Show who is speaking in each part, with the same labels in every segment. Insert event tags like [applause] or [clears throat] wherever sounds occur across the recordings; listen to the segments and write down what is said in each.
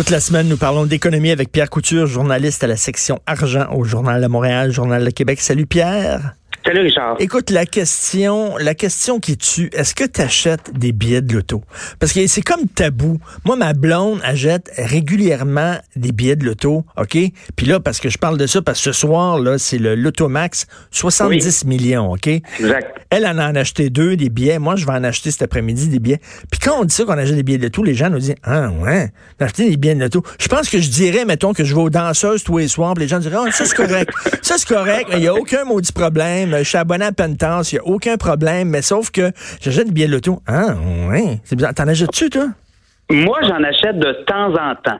Speaker 1: Toute la semaine, nous parlons d'économie avec Pierre Couture, journaliste à la section argent au Journal de Montréal, Journal de Québec. Salut Pierre.
Speaker 2: Salut Richard.
Speaker 1: Écoute, la question, la question qui tue, est-ce que tu achètes des billets de loto? Parce que c'est comme tabou. Moi, ma blonde achète régulièrement des billets de loto, OK? Puis là, parce que je parle de ça, parce que ce soir, là, c'est le Loto Max, 70 millions, OK?
Speaker 2: Exact.
Speaker 1: Elle en a acheté deux, des billets. Moi, je vais en acheter cet après-midi des billets. Puis quand on dit ça, qu'on achète des billets de loto, les gens nous disent, ah ouais, d'acheter des billets de loto. Je pense que je dirais, mettons, que je vais aux danseuses tous les soirs, puis les gens diraient, ah, ça c'est correct. ça c'est correct, il n'y a aucun maudit problème. Je suis abonné à Pentance, il n'y a aucun problème. Mais sauf que j'achète des billets de loto. Ah ouais, c'est bizarre. T'en achètes-tu, toi?
Speaker 2: Moi, j'en achète de temps en temps.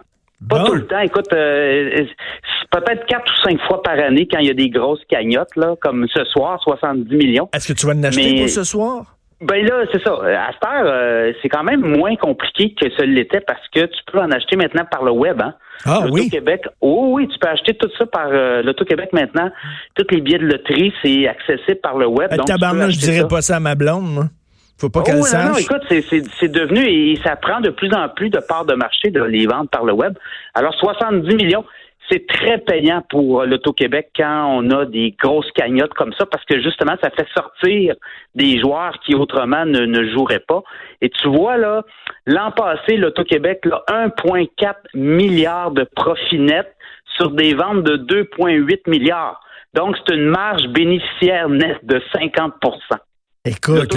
Speaker 2: Pas
Speaker 1: Bon.
Speaker 2: tout le temps. Écoute, euh, c'est peut-être quatre ou cinq fois par année quand il y a des grosses cagnottes, là, comme ce soir, 70 millions.
Speaker 1: Est-ce que tu vas en acheter
Speaker 2: Mais-
Speaker 1: pour ce soir?
Speaker 2: Ben là, c'est ça. À cette heure, euh, c'est quand même moins compliqué que ce l'était parce que tu peux en acheter maintenant par le web. Hein?
Speaker 1: Ah oui?
Speaker 2: L'Auto-Québec, oh oui, tu peux acheter tout ça par euh, l'Auto-Québec maintenant. Tous les billets de loterie, c'est accessible par le web.
Speaker 1: Euh,
Speaker 2: donc
Speaker 1: tabarnak, je dirais
Speaker 2: ça.
Speaker 1: pas ça à ma blonde, moi. Faut pas
Speaker 2: Oh,
Speaker 1: qu'elle
Speaker 2: non,
Speaker 1: sache.
Speaker 2: non, écoute, c'est- c'est c'est devenu et ça prend de plus en plus de parts de marché de les vendre par le web. Alors, 70 millions, c'est très payant pour euh, l'Auto-Québec quand on a des grosses cagnottes comme ça parce que justement, ça fait sortir des joueurs qui autrement ne, joueraient pas. Et tu vois, là, l'an passé, l'Auto-Québec, là, 1,4 milliard de profit net sur des ventes de 2,8 milliards. Donc, c'est une marge bénéficiaire nette de 50
Speaker 1: Écoute,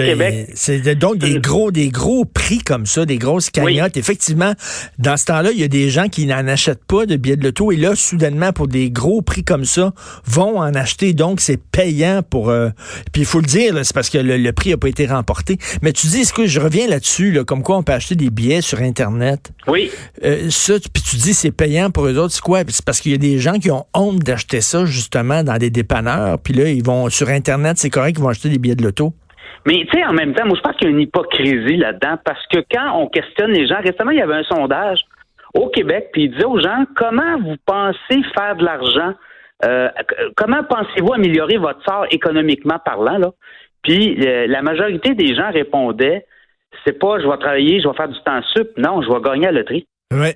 Speaker 1: c'est donc des [clears throat] gros, des gros prix comme ça, des grosses cagnottes. Effectivement, dans ce temps-là, il y a des gens qui n'en achètent pas de billets de loto et là, soudainement, pour des gros prix comme ça, vont en acheter. Donc, c'est payant pour. euh, puis il faut le dire, là, c'est parce que le, le prix n'a pas été remporté. Mais tu dis, est-ce que je reviens là-dessus, là, comme quoi on peut acheter des billets sur Internet?
Speaker 2: Oui.
Speaker 1: Euh, ça, puis tu dis c'est payant pour eux autres, c'est quoi? C'est parce qu'il y a des gens qui ont honte d'acheter ça justement dans des dépanneurs, puis là, ils vont sur Internet, c'est correct, ils vont acheter des billets de loto.
Speaker 2: Mais tu sais, en même temps, moi, je pense qu'il y a une hypocrisie là-dedans parce que quand on questionne les gens, récemment, il y avait un sondage au Québec, puis il disait aux gens comment vous pensez faire de l'argent, euh, comment pensez-vous améliorer votre sort économiquement parlant, là? Puis euh, la majorité des gens répondaient c'est pas je vais travailler, je vais faire du temps sup, non, je vais gagner à la loterie.
Speaker 1: Ouais.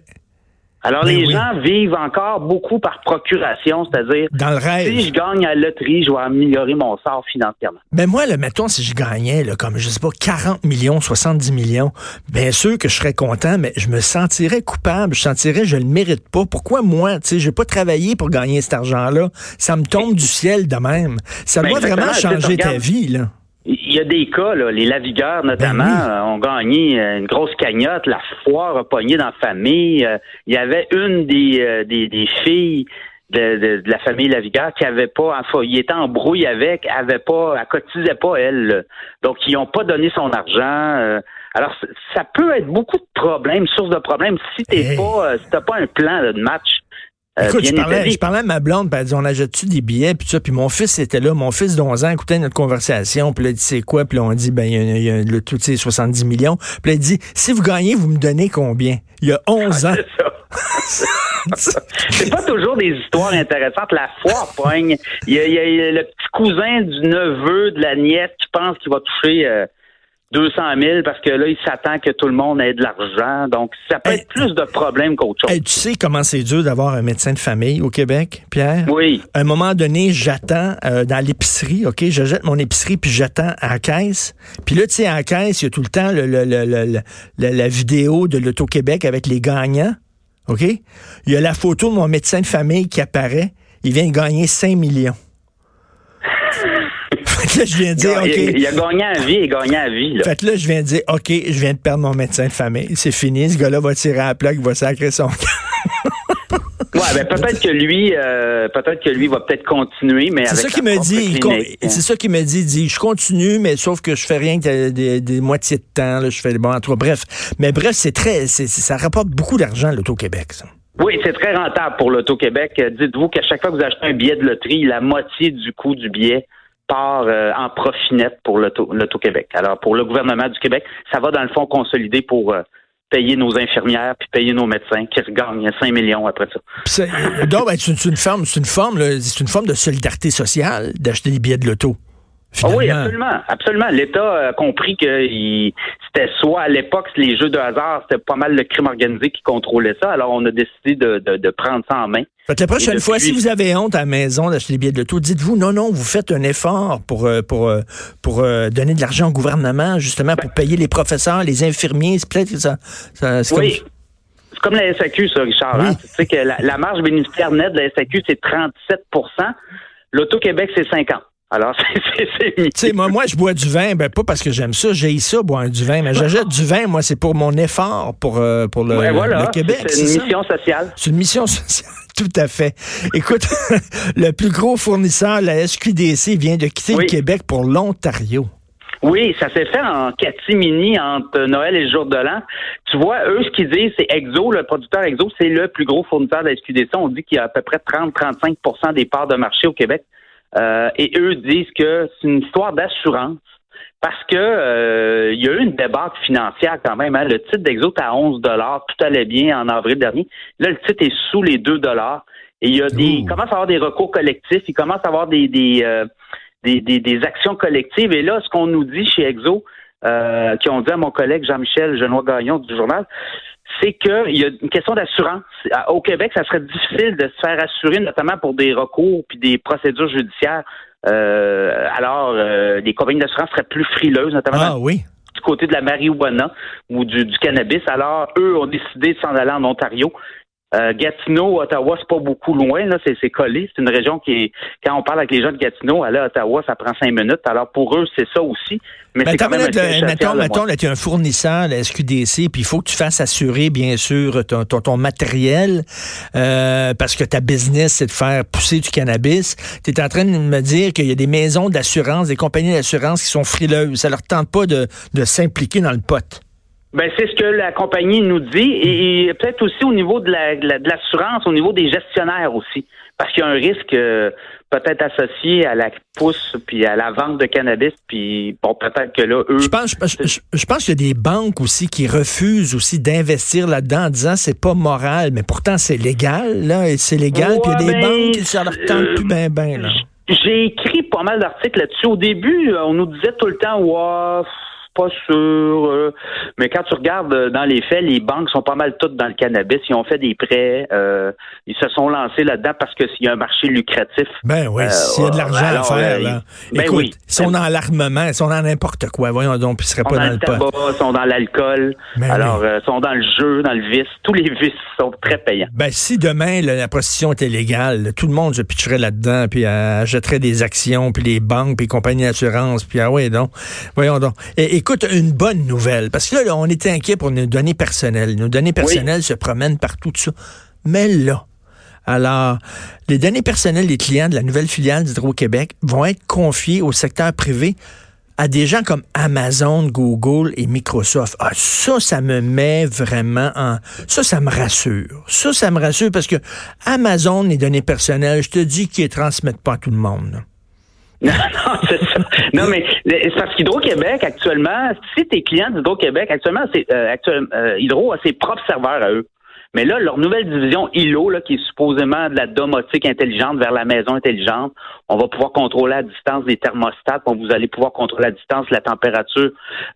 Speaker 2: Alors
Speaker 1: Ben
Speaker 2: les
Speaker 1: oui.
Speaker 2: gens vivent encore beaucoup par procuration, c'est-à-dire
Speaker 1: Dans le rêve.
Speaker 2: si je gagne à la loterie, je vais améliorer mon sort financièrement.
Speaker 1: Ben moi, là, mettons, si je gagnais, là, comme, je sais pas, 40 millions, 70 millions, bien sûr que je serais content, mais je me sentirais coupable. Je sentirais, je le mérite pas. Pourquoi moi, tu sais, j'ai pas travaillé pour gagner cet argent-là? Ça me tombe du ciel de même. Ça
Speaker 2: Ben
Speaker 1: doit vraiment changer ta vie, là.
Speaker 2: Il y a des cas, là, les lavigueurs notamment,
Speaker 1: Ben oui.
Speaker 2: ont gagné euh, une grosse cagnotte, la foire a pogné dans la famille. Euh, il y avait une des, euh, des, des filles de, de- de la famille Lavigueur qui avait pas, enfin, il était en brouille avec, avait pas, elle cotisait pas elle. Donc ils n'ont pas donné son argent. alors ça peut être beaucoup de problèmes, source de problèmes si t'es
Speaker 1: Hey.
Speaker 2: pas, si t'as pas un plan là, de match. Euh,
Speaker 1: Écoute, je parlais, je parlais à ma blonde, puis elle dit, on achète-tu des billets, puis ça, puis mon fils était là, mon fils d'11 ans écoutait notre conversation, puis là, il dit, c'est quoi, puis là, on dit, ben, il y a, il y a le tout, tu sais, 70 millions, puis là, il dit, si vous gagnez, vous me donnez combien? Il y a 11 ans.
Speaker 2: C'est ça. [laughs] C'est pas toujours des histoires intéressantes. La foire pogne. Il y, a, il y a le petit cousin du neveu de la nièce qui pense qu'il va toucher euh, 200 000 parce que là, il s'attend que tout le monde ait de l'argent. Donc, ça peut
Speaker 1: Hey.
Speaker 2: être plus de problèmes qu'autre chose.
Speaker 1: Hey, tu sais comment c'est dur d'avoir un médecin de famille au Québec, Pierre?
Speaker 2: Oui.
Speaker 1: À un moment donné, j'attends euh, dans l'épicerie, OK? Je jette mon épicerie, puis j'attends à la caisse. Puis là, tu sais, à la caisse, il y a tout le temps le, le- le- le- le- la, la vidéo de l'Auto-Québec avec les gagnants, OK? Il y a la photo de mon médecin de famille qui apparaît. Il vient de gagner 5 millions. Que là, je viens de
Speaker 2: Il
Speaker 1: dire,
Speaker 2: a,
Speaker 1: OK.
Speaker 2: il- il a gagné à vie et gagné à vie. Là.
Speaker 1: Fait là, je viens de dire, OK, je viens de perdre mon médecin de famille. C'est fini. Ce gars-là va tirer à la plaque, il va sacrer son [laughs]
Speaker 2: Ouais, ben peut-être que lui, euh, peut-être que lui va peut-être continuer, mais
Speaker 1: C'est ça qu'il me dit.
Speaker 2: clinique.
Speaker 1: C'est ça qu'il me dit. Il dit, je continue, mais sauf que je fais rien que des, des moitiés de temps. là, je fais bon, en tout cas, bref. Mais bref, c'est très, ça rapporte beaucoup d'argent l'auto-Québec. Ça.
Speaker 2: Oui, c'est très rentable pour l'Auto-Québec. Euh, Dites-vous qu'à chaque fois que vous achetez un billet de loterie, la moitié du coût du billet part euh, en profit net pour l'Auto- l'Auto-Québec. Alors, pour le gouvernement du Québec, ça va dans le fond consolider pour euh, payer nos infirmières puis payer nos médecins qui regagnent 5 millions après ça.
Speaker 1: C'est- donc, ben, c'est une, forme, c'est une forme, c'est une forme de solidarité sociale d'acheter des billets de loto.
Speaker 2: Ah oui, absolument, absolument. L'État a compris que c'était soit à l'époque les jeux de hasard, c'était pas mal le crime organisé qui contrôlait ça. Alors on a décidé de, prendre ça en main.
Speaker 1: Fait la prochaine fois, si vous avez honte à la maison d'acheter des billets de l'auto, dites-vous non, non, vous faites un effort pour euh, pour euh, pour euh, donner de l'argent au gouvernement justement pour ben payer les professeurs, les infirmiers. C'est peut-être que ça.
Speaker 2: oui. C'est comme la SAQ, ça, Richard. Hein. Tu sais que la, marge bénéficiaire nette de la SAQ, c'est 37% L'Auto-Québec, c'est 50 alors, [laughs] c'est Tu
Speaker 1: sais, moi, moi, je bois du vin, ben pas parce que j'aime ça, j'ai ça, boire du vin, mais j'achète du vin, moi, c'est pour mon effort pour, euh, pour le, Québec.
Speaker 2: C'est une mission sociale.
Speaker 1: C'est une mission [laughs] sociale, tout à fait. Écoute, [laughs] le plus gros fournisseur, la SQDC, vient de quitter le Québec pour l'Ontario.
Speaker 2: Oui, ça s'est fait en catimini entre Noël et le jour de l'an. Tu vois, eux, ce qu'ils disent, c'est Exo, le producteur Exo, c'est le plus gros fournisseur de la SQDC. On dit qu'il y a à peu près 30-35% des parts de marché au Québec. Euh, et eux disent que c'est une histoire d'assurance parce que euh, il y a eu une débat financière quand même. Hein. Le titre d'Exo est à 11 dollars, tout allait bien en avril dernier. Là, le titre est sous les 2 dollars. Et il y a des, il commence à avoir des recours collectifs, il commence à avoir des des, euh, des, des, actions collectives. Et là, ce qu'on nous dit chez Exo, qui ont dit à mon collègue Jean-Michel Genois Gagnon du journal, c'est qu'il y a une question d'assurance. Au Québec, ça serait difficile de se faire assurer, notamment pour des recours puis des procédures judiciaires. Euh, alors, euh, les compagnies d'assurance seraient plus frileuses, notamment
Speaker 1: ah, oui.
Speaker 2: du côté de la marijuana ou du, du cannabis. Alors, eux ont décidé de s'en aller en Ontario. Euh, Gatineau, Ottawa, c'est pas beaucoup loin, là, c'est, collé. C'est une région qui est, quand on parle avec les gens de Gatineau, aller à Ottawa, ça prend cinq minutes. Alors pour eux, c'est ça aussi.
Speaker 1: Mais ben, quand même mettons, mettons, là, tu es un fournisseur, la SQDC, puis il faut que tu fasses assurer, bien sûr, ton, ton, matériel, euh, parce que ta business, c'est de faire pousser du cannabis. Tu es en train de me dire qu'il y a des maisons d'assurance, des compagnies d'assurance qui sont frileuses. Ça leur tente pas de, de s'impliquer dans le pot.
Speaker 2: Ben, c'est ce que la compagnie nous dit et, peut-être aussi au niveau de l'assurance, au niveau des gestionnaires aussi, parce qu'il y a un risque euh, peut-être associé à la pousse puis à la vente de cannabis puis bon peut-être que là eux.
Speaker 1: Je pense, je, pense qu'il y a des banques aussi qui refusent aussi d'investir là-dedans en disant c'est pas moral, mais pourtant c'est légal là, et c'est légal puis il y a des banques qui ça leur tente plus ben ben là.
Speaker 2: J'ai écrit pas mal d'articles là-dessus. Au début, on nous disait tout le temps, wow, pas sûr. Euh, mais quand tu regardes euh, dans les faits, les banques sont pas mal toutes dans le cannabis. Ils ont fait des prêts. Euh, ils se sont lancés là-dedans parce que s'il y a un marché lucratif.
Speaker 1: Ben oui, s'il y a de l'argent à faire, là. Ben Écoute, oui. ils sont dans l'armement, ils sont dans n'importe quoi. Voyons donc, puis ils seraient pas dans, le tabac,
Speaker 2: Ils sont dans l'alcool. Ben alors, ils sont dans le jeu, dans le vice. Tous les vices sont très payants.
Speaker 1: Ben, si demain, la prostitution était légale, tout le monde se pitcherait là-dedans, puis achèterait des actions, puis les banques, puis les compagnies d'assurance, puis ah oui, donc. Voyons donc. Et, écoute, une bonne nouvelle, parce que là, on était inquiet pour nos données personnelles. Nos données personnelles se promènent partout, tout ça. Mais là, alors, les données personnelles des clients de la nouvelle filiale d'Hydro-Québec vont être confiées au secteur privé à des gens comme Amazon, Google et Microsoft. Ah, ça, ça me met vraiment en... Ça, ça me rassure. Ça, ça me rassure parce que Amazon, les données personnelles, je te dis qu'ils ne transmettent pas à tout le monde. [laughs]
Speaker 2: Non, non, c'est ça. Non, mais c'est parce qu'Hydro-Québec, actuellement, si tes clients d'Hydro-Québec, actuellement, c'est euh, euh, Hydro a ses propres serveurs à eux. Mais là, leur nouvelle division ILO, là, qui est supposément de la domotique intelligente vers la maison intelligente, on va pouvoir contrôler à distance des thermostats, vous allez pouvoir contrôler à distance la température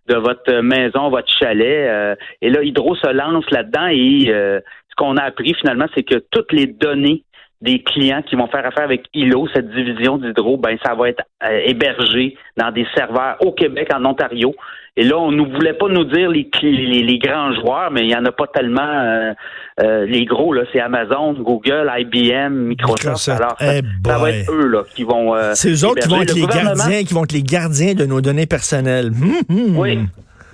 Speaker 2: de votre maison, votre chalet. Euh, et là, Hydro se lance là-dedans et ce qu'on a appris finalement, c'est que toutes les données des clients qui vont faire affaire avec ILO, cette division d'Hydro, ben ça va être euh, hébergé dans des serveurs au Québec, en Ontario. Et là, on ne voulait pas nous dire les, les, grands joueurs, mais il n'y en a pas tellement. Euh, euh, les gros, là, c'est Amazon, Google, IBM, Microsoft. Alors, ça, eh va être eux là, qui vont.
Speaker 1: c'est eux autres qui vont être les gardiens, qui vont être les gardiens de nos données personnelles. Hum, hum.
Speaker 2: Oui.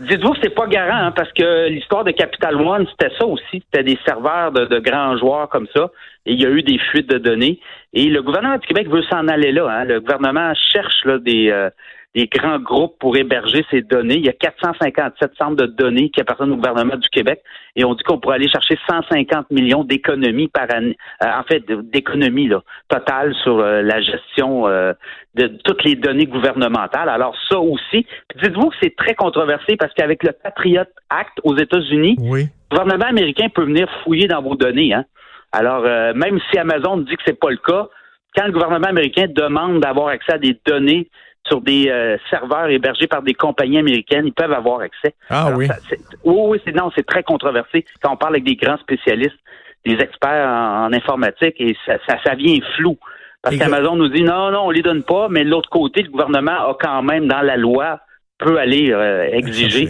Speaker 2: Dites-vous que c'est pas garant, hein, parce que l'histoire de Capital One, c'était ça aussi. C'était des serveurs de, grands joueurs comme ça. Et il y a eu des fuites de données. Et le gouvernement du Québec veut s'en aller là. Hein. Le gouvernement cherche là, des, euh, des grands groupes pour héberger ces données. Il y a 457 centres de données qui appartiennent au gouvernement du Québec et on dit qu'on pourrait aller chercher 150 millions d'économies par année, euh, en fait, d'économies totales sur euh, la gestion euh, de toutes les données gouvernementales. Alors ça aussi, dites-vous que c'est très controversé parce qu'avec le Patriot Act aux États-Unis, le gouvernement américain peut venir fouiller dans vos données. Hein. Alors, même si Amazon dit que c'est pas le cas, quand le gouvernement américain demande d'avoir accès à des données sur des euh, serveurs hébergés par des compagnies américaines. Ils peuvent avoir accès.
Speaker 1: Ah oui.
Speaker 2: oui, oui, c'est non, c'est très controversé quand on parle avec des grands spécialistes, des experts en, informatique, et ça, ça, ça vient flou. Parce qu'Amazon nous dit non, non, on les donne pas, mais de l'autre côté, le gouvernement a quand même dans la loi peut aller euh, exiger.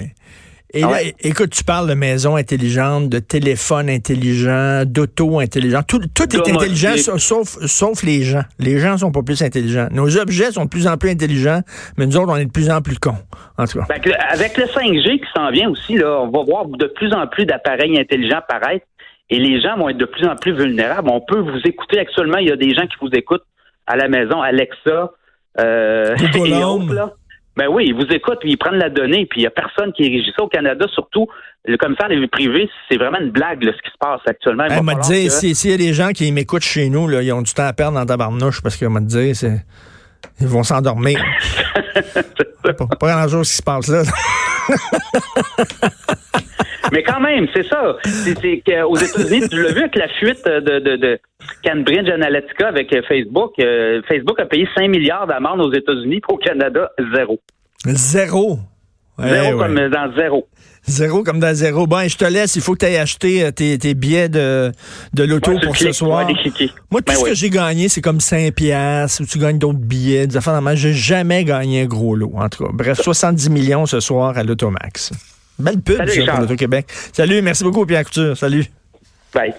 Speaker 1: Et là, écoute, tu parles de maison intelligente, de téléphone intelligent, d'auto intelligent. Tout, tout est intelligent sauf, sauf les gens. Les gens sont pas plus intelligents. Nos objets sont de plus en plus intelligents, mais nous autres, on est de plus en plus cons. En tout cas.
Speaker 2: avec le 5G qui s'en vient aussi, là, on va voir de plus en plus d'appareils intelligents apparaître et les gens vont être de plus en plus vulnérables. On peut vous écouter actuellement. Il y a des gens qui vous écoutent à la maison, Alexa, euh, [laughs] et autres, là. Ben oui, ils vous écoutent, puis ils prennent la donnée, puis il n'y a personne qui régit ça au Canada, surtout le commissaire des vies privées, c'est vraiment une blague ce qui se passe actuellement.
Speaker 1: Il m'a dit, s'il y a des gens qui m'écoutent chez nous, là, ils ont du temps à perdre dans ta barnouche parce qu'il m'a dit, c'est ils vont s'endormir. [laughs] pas, pas grand-chose qui se passe là. [laughs]
Speaker 2: Mais quand même, c'est ça. C'est qu'aux États-Unis, tu l'as vu avec la fuite de, de, de Cambridge Analytica avec euh, Facebook. Euh, Facebook a payé 5 milliards d'amende aux États-Unis, au Canada, zéro.
Speaker 1: Zéro?
Speaker 2: zéro comme dans zéro.
Speaker 1: Zéro comme dans zéro. Bon, je te laisse. Il faut que tu ailles acheter euh, tes, tes, billets de, de l'auto pour ce soir. Moi, tout ben ce que j'ai gagné, c'est comme 5 piastres ou tu gagnes d'autres billets, des affaires J'ai jamais gagné un gros lot, en tout cas. Bref, 70 millions ce soir à l'Automax. Belle pub, Salut, pour l'Auto-Québec. Salut, merci beaucoup, Pierre Couture. Salut.
Speaker 2: Bye.